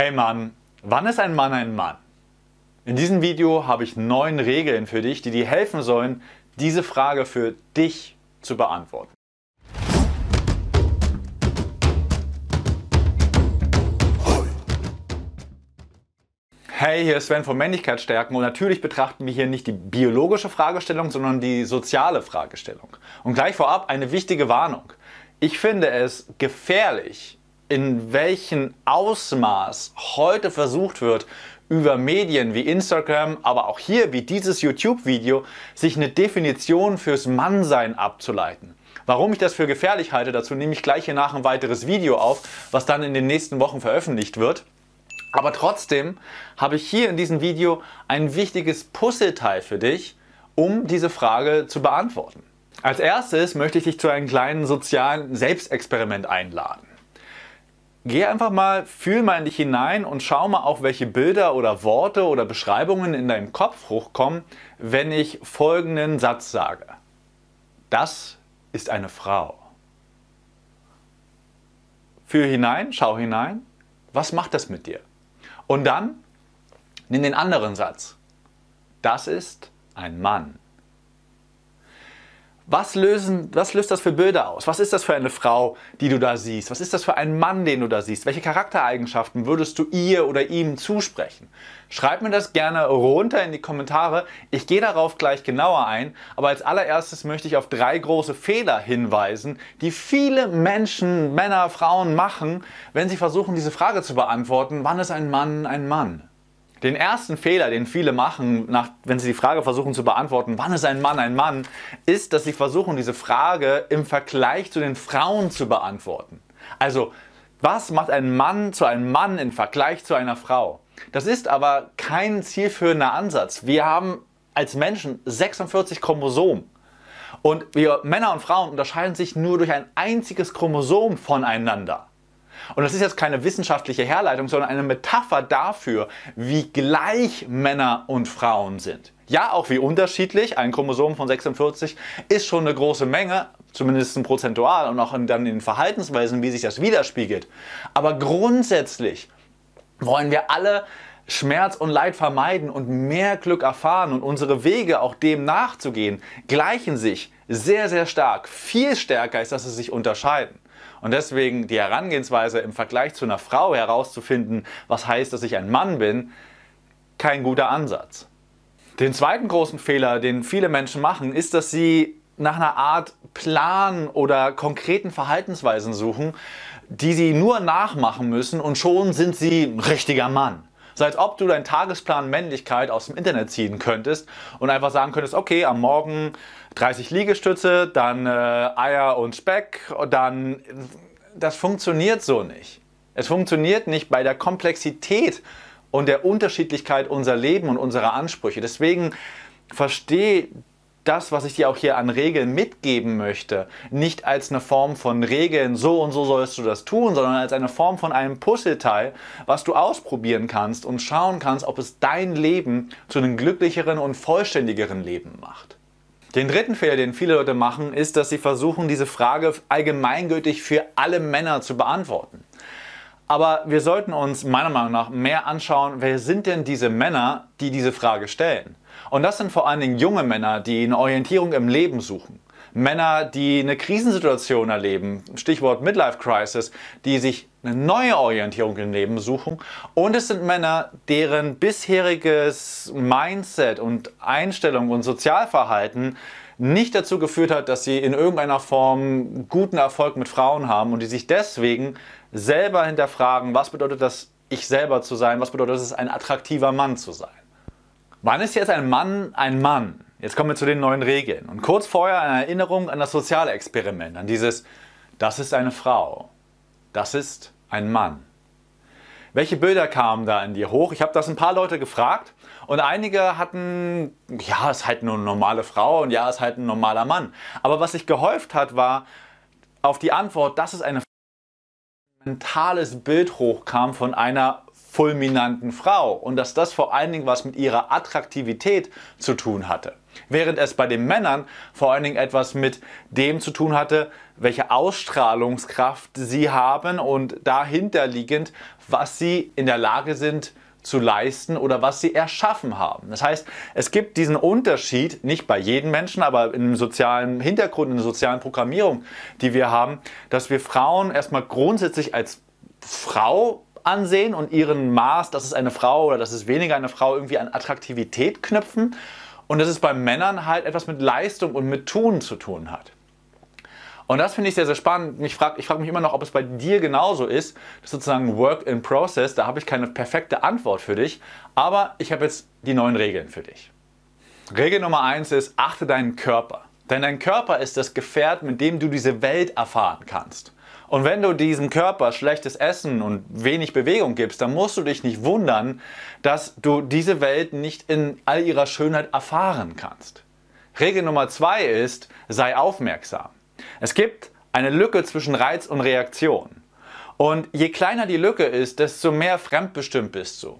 Hey Mann, wann ist ein Mann ein Mann? In diesem Video habe ich neun Regeln für dich, die dir helfen sollen, diese Frage für dich zu beantworten. Hey, hier ist Sven von Männlichkeitsstärken und natürlich betrachten wir hier nicht die biologische Fragestellung, sondern die soziale Fragestellung. Und gleich vorab eine wichtige Warnung. Ich finde es gefährlich, in welchem Ausmaß heute versucht wird, über Medien wie Instagram, aber auch hier wie dieses YouTube-Video, sich eine Definition fürs Mannsein abzuleiten. Warum ich das für gefährlich halte, dazu nehme ich gleich hier nach ein weiteres Video auf, was dann in den nächsten Wochen veröffentlicht wird. Aber trotzdem habe ich hier in diesem Video ein wichtiges Puzzleteil für dich, um diese Frage zu beantworten. Als erstes möchte ich dich zu einem kleinen sozialen Selbstexperiment einladen. Geh einfach mal, fühl mal in dich hinein und schau mal auch, welche Bilder oder Worte oder Beschreibungen in deinem Kopf hochkommen, wenn ich folgenden Satz sage. Das ist eine Frau. Fühl hinein, schau hinein. Was macht das mit dir? Und dann nimm den anderen Satz. Das ist ein Mann. Was, lösen, was löst das für Bilder aus? Was ist das für eine Frau, die du da siehst? Was ist das für ein Mann, den du da siehst? Welche Charaktereigenschaften würdest du ihr oder ihm zusprechen? Schreib mir das gerne runter in die Kommentare. Ich gehe darauf gleich genauer ein. Aber als allererstes möchte ich auf drei große Fehler hinweisen, die viele Menschen, Männer, Frauen machen, wenn sie versuchen, diese Frage zu beantworten, wann ist ein Mann ein Mann? Den ersten Fehler, den viele machen, nach, wenn sie die Frage versuchen zu beantworten, wann ist ein Mann ein Mann, ist, dass sie versuchen, diese Frage im Vergleich zu den Frauen zu beantworten. Also, was macht ein Mann zu einem Mann im Vergleich zu einer Frau? Das ist aber kein zielführender Ansatz. Wir haben als Menschen 46 Chromosomen. Und wir Männer und Frauen unterscheiden sich nur durch ein einziges Chromosom voneinander. Und das ist jetzt keine wissenschaftliche Herleitung, sondern eine Metapher dafür, wie gleich Männer und Frauen sind. Ja, auch wie unterschiedlich. Ein Chromosom von 46 ist schon eine große Menge, zumindest prozentual und auch in, dann in den Verhaltensweisen, wie sich das widerspiegelt. Aber grundsätzlich wollen wir alle Schmerz und Leid vermeiden und mehr Glück erfahren und unsere Wege auch dem nachzugehen, gleichen sich sehr, sehr stark. Viel stärker ist, dass sie sich unterscheiden. Und deswegen die Herangehensweise im Vergleich zu einer Frau herauszufinden, was heißt, dass ich ein Mann bin, kein guter Ansatz. Den zweiten großen Fehler, den viele Menschen machen, ist, dass sie nach einer Art Plan oder konkreten Verhaltensweisen suchen, die sie nur nachmachen müssen und schon sind sie ein richtiger Mann. So als ob du deinen Tagesplan Männlichkeit aus dem Internet ziehen könntest und einfach sagen könntest, okay, am Morgen 30 Liegestütze, dann äh, Eier und Speck, dann das funktioniert so nicht. Es funktioniert nicht bei der Komplexität und der Unterschiedlichkeit unserer Leben und unserer Ansprüche. Deswegen verstehe das, was ich dir auch hier an Regeln mitgeben möchte, nicht als eine Form von Regeln, so und so sollst du das tun, sondern als eine Form von einem Puzzleteil, was du ausprobieren kannst und schauen kannst, ob es dein Leben zu einem glücklicheren und vollständigeren Leben macht. Den dritten Fehler, den viele Leute machen, ist, dass sie versuchen, diese Frage allgemeingültig für alle Männer zu beantworten. Aber wir sollten uns meiner Meinung nach mehr anschauen, wer sind denn diese Männer, die diese Frage stellen. Und das sind vor allen Dingen junge Männer, die eine Orientierung im Leben suchen. Männer, die eine Krisensituation erleben, Stichwort Midlife Crisis, die sich eine neue Orientierung im Leben suchen. Und es sind Männer, deren bisheriges Mindset und Einstellung und Sozialverhalten nicht dazu geführt hat, dass sie in irgendeiner Form guten Erfolg mit Frauen haben und die sich deswegen selber hinterfragen, was bedeutet das, ich selber zu sein, was bedeutet es, ein attraktiver Mann zu sein. Wann ist jetzt ein Mann ein Mann? Jetzt kommen wir zu den neuen Regeln. Und kurz vorher eine Erinnerung an das soziale Experiment, an dieses, das ist eine Frau, das ist ein Mann. Welche Bilder kamen da in dir hoch? Ich habe das ein paar Leute gefragt und einige hatten, ja, es ist halt nur eine normale Frau und ja, es ist halt ein normaler Mann. Aber was sich gehäuft hat, war auf die Antwort, das ist eine mentales Bild hochkam von einer fulminanten Frau und dass das vor allen Dingen was mit ihrer Attraktivität zu tun hatte. Während es bei den Männern vor allen Dingen etwas mit dem zu tun hatte, welche Ausstrahlungskraft sie haben und dahinterliegend, was sie in der Lage sind zu leisten oder was sie erschaffen haben. Das heißt, es gibt diesen Unterschied, nicht bei jedem Menschen, aber im sozialen Hintergrund, in der sozialen Programmierung, die wir haben, dass wir Frauen erstmal grundsätzlich als Frau ansehen und ihren Maß, dass es eine Frau oder dass es weniger eine Frau irgendwie an Attraktivität knüpfen und dass es bei Männern halt etwas mit Leistung und mit Tun zu tun hat. Und das finde ich sehr, sehr spannend. Ich frage ich frag mich immer noch, ob es bei dir genauso ist. Das ist sozusagen Work in Process. Da habe ich keine perfekte Antwort für dich. Aber ich habe jetzt die neuen Regeln für dich. Regel Nummer eins ist, achte deinen Körper. Denn dein Körper ist das Gefährt, mit dem du diese Welt erfahren kannst. Und wenn du diesem Körper schlechtes Essen und wenig Bewegung gibst, dann musst du dich nicht wundern, dass du diese Welt nicht in all ihrer Schönheit erfahren kannst. Regel Nummer zwei ist, sei aufmerksam. Es gibt eine Lücke zwischen Reiz und Reaktion. Und je kleiner die Lücke ist, desto mehr fremdbestimmt bist du.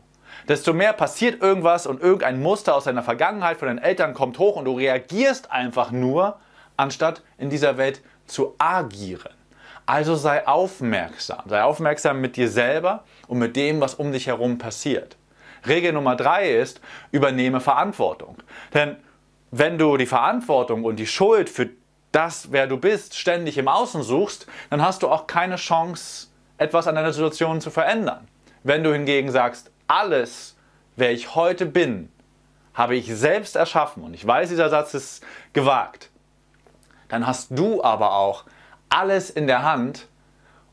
Desto mehr passiert irgendwas und irgendein Muster aus deiner Vergangenheit von deinen Eltern kommt hoch und du reagierst einfach nur, anstatt in dieser Welt zu agieren. Also sei aufmerksam. Sei aufmerksam mit dir selber und mit dem, was um dich herum passiert. Regel Nummer drei ist, übernehme Verantwortung. Denn wenn du die Verantwortung und die Schuld für das, wer du bist, ständig im Außen suchst, dann hast du auch keine Chance, etwas an deiner Situation zu verändern. Wenn du hingegen sagst, alles, wer ich heute bin, habe ich selbst erschaffen, und ich weiß, dieser Satz ist gewagt, dann hast du aber auch alles in der Hand,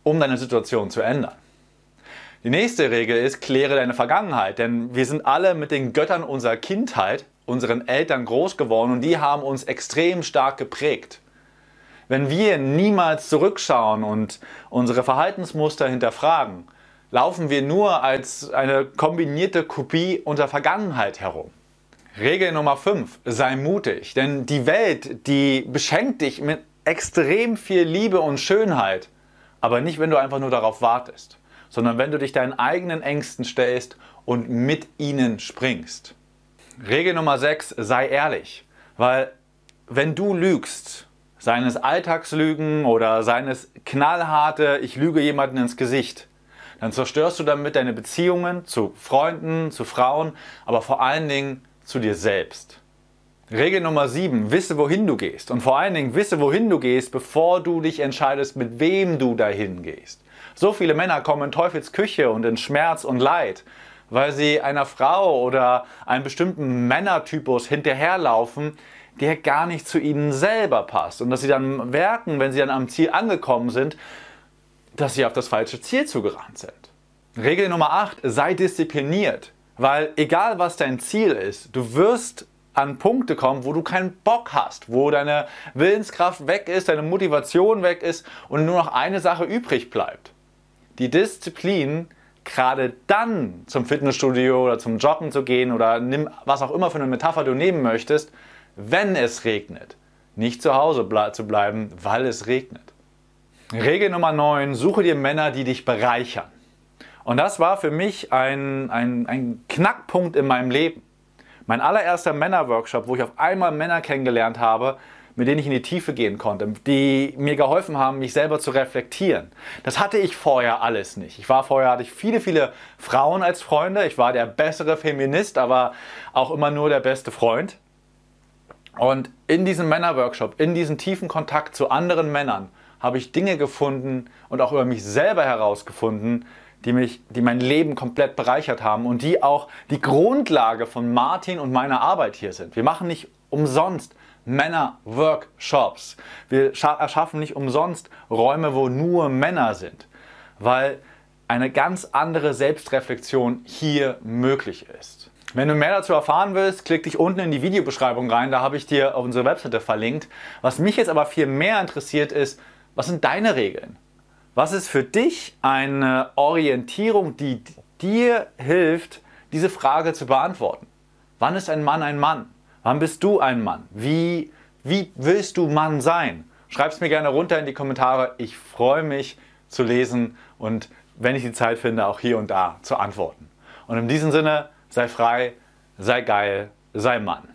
um deine Situation zu ändern. Die nächste Regel ist, kläre deine Vergangenheit, denn wir sind alle mit den Göttern unserer Kindheit, unseren Eltern groß geworden und die haben uns extrem stark geprägt. Wenn wir niemals zurückschauen und unsere Verhaltensmuster hinterfragen, laufen wir nur als eine kombinierte Kopie unserer Vergangenheit herum. Regel Nummer 5, sei mutig, denn die Welt, die beschenkt dich mit extrem viel Liebe und Schönheit, aber nicht, wenn du einfach nur darauf wartest, sondern wenn du dich deinen eigenen Ängsten stellst und mit ihnen springst. Regel Nummer 6, sei ehrlich, weil wenn du lügst, seines Alltagslügen oder seines knallharte, ich lüge jemanden ins Gesicht, dann zerstörst du damit deine Beziehungen zu Freunden, zu Frauen, aber vor allen Dingen zu dir selbst. Regel Nummer 7, wisse, wohin du gehst. Und vor allen Dingen wisse, wohin du gehst, bevor du dich entscheidest, mit wem du dahin gehst. So viele Männer kommen in Teufels Küche und in Schmerz und Leid, weil sie einer Frau oder einem bestimmten Männertypus hinterherlaufen, der gar nicht zu ihnen selber passt. Und dass sie dann merken, wenn sie dann am Ziel angekommen sind, dass sie auf das falsche Ziel zugerannt sind. Regel Nummer 8, sei diszipliniert. Weil egal was dein Ziel ist, du wirst an Punkte kommen, wo du keinen Bock hast, wo deine Willenskraft weg ist, deine Motivation weg ist und nur noch eine Sache übrig bleibt. Die Disziplin, gerade dann zum Fitnessstudio oder zum Joggen zu gehen oder nimm was auch immer für eine Metapher du nehmen möchtest, wenn es regnet. Nicht zu Hause ble zu bleiben, weil es regnet. Regel Nummer 9, suche dir Männer, die dich bereichern. Und das war für mich ein, ein, ein Knackpunkt in meinem Leben. Mein allererster Männerworkshop, wo ich auf einmal Männer kennengelernt habe, mit denen ich in die Tiefe gehen konnte, die mir geholfen haben, mich selber zu reflektieren. Das hatte ich vorher alles nicht. Ich war vorher, hatte ich viele, viele Frauen als Freunde. Ich war der bessere Feminist, aber auch immer nur der beste Freund. Und in diesem Männerworkshop, in diesem tiefen Kontakt zu anderen Männern, habe ich Dinge gefunden und auch über mich selber herausgefunden, die, mich, die mein Leben komplett bereichert haben und die auch die Grundlage von Martin und meiner Arbeit hier sind. Wir machen nicht umsonst Männer-Workshops. Wir erschaffen nicht umsonst Räume, wo nur Männer sind, weil eine ganz andere Selbstreflexion hier möglich ist. Wenn du mehr dazu erfahren willst, klick dich unten in die Videobeschreibung rein, da habe ich dir unsere Webseite verlinkt. Was mich jetzt aber viel mehr interessiert ist, was sind deine Regeln? Was ist für dich eine Orientierung, die dir hilft, diese Frage zu beantworten? Wann ist ein Mann ein Mann? Wann bist du ein Mann? Wie, wie willst du Mann sein? Schreib es mir gerne runter in die Kommentare. Ich freue mich zu lesen und wenn ich die Zeit finde, auch hier und da zu antworten. Und in diesem Sinne, sei frei, sei geil, sei Mann.